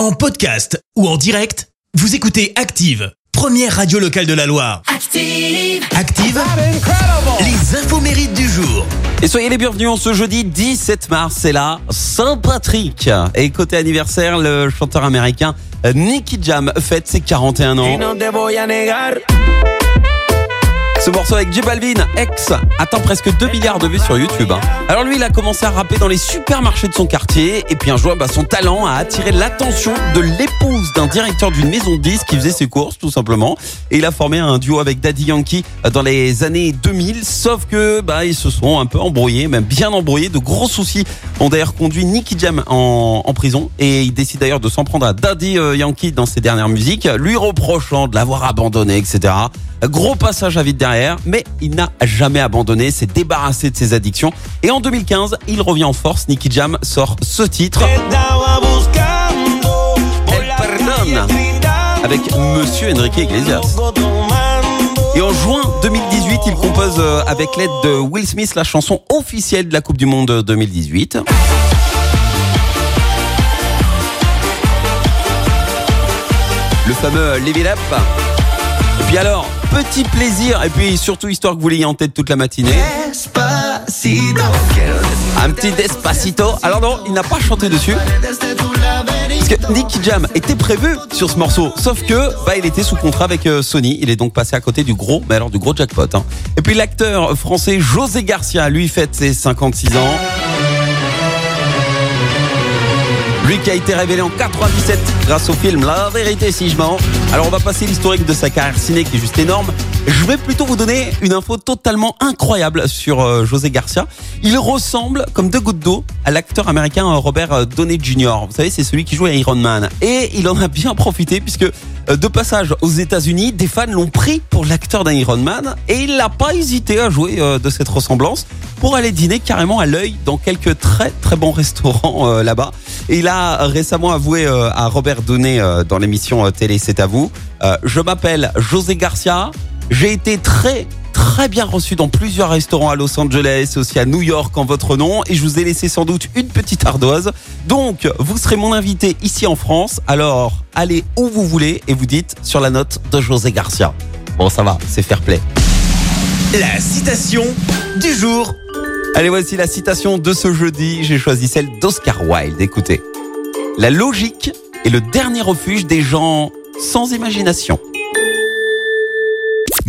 En podcast ou en direct, vous écoutez Active, première radio locale de la Loire. Active. Active, les infos mérites du jour. Et soyez les bienvenus en ce jeudi 17 mars, c'est la Saint-Patrick. Et côté anniversaire, le chanteur américain euh, Nicky Jam fête ses 41 ans. Ce morceau avec J Balvin, ex, atteint presque 2 milliards de vues sur YouTube. hein. Alors lui, il a commencé à rapper dans les supermarchés de son quartier. Et puis un jour, bah, son talent a attiré l'attention de l'épouse d'un directeur d'une maison de disques qui faisait ses courses, tout simplement. Et il a formé un duo avec Daddy Yankee dans les années 2000. Sauf que bah, ils se sont un peu embrouillés, même bien embrouillés. De gros soucis ont d'ailleurs conduit Nicky Jam en, en prison. Et il décide d'ailleurs de s'en prendre à Daddy euh, Yankee dans ses dernières musiques, lui reprochant de l'avoir abandonné, etc. Gros passage à vide derrière, mais il n'a jamais abandonné, s'est débarrassé de ses addictions. Et en 2015, il revient en force. Nicky Jam sort ce titre, El avec Monsieur Enrique Iglesias. Et en juin 2018, il compose euh, avec l'aide de Will Smith la chanson officielle de la Coupe du Monde 2018. Le fameux Live It Up. Et puis alors, petit plaisir, et puis surtout histoire que vous l'ayez en tête toute la matinée. Un petit Despacito. Alors non, il n'a pas chanté dessus. Parce que Nicky Jam était prévu sur ce morceau, sauf que bah, il était sous contrat avec euh, Sony. Il est donc passé à côté du gros, mais alors du gros jackpot. hein. Et puis l'acteur français José Garcia, lui fête ses 56 ans. Lui qui a été révélé en 97 grâce au film La vérité si je mens. Alors on va passer l'historique de sa carrière ciné qui est juste énorme. Je vais plutôt vous donner une info totalement incroyable sur euh, José Garcia. Il ressemble comme deux gouttes d'eau à l'acteur américain Robert Downey Jr. Vous savez, c'est celui qui joue à Iron Man. Et il en a bien profité puisque euh, de passage aux États-Unis, des fans l'ont pris pour l'acteur d'un Iron Man et il n'a pas hésité à jouer euh, de cette ressemblance pour aller dîner carrément à l'œil dans quelques très très bons restaurants euh, là-bas. Et il a récemment avoué à Robert Downey dans l'émission télé C'est à vous, je m'appelle José Garcia, j'ai été très très bien reçu dans plusieurs restaurants à Los Angeles, aussi à New York en votre nom, et je vous ai laissé sans doute une petite ardoise. Donc, vous serez mon invité ici en France, alors allez où vous voulez et vous dites sur la note de José Garcia. Bon, ça va, c'est fair play. La citation du jour. Allez, voici la citation de ce jeudi. J'ai choisi celle d'Oscar Wilde. Écoutez. La logique est le dernier refuge des gens sans imagination.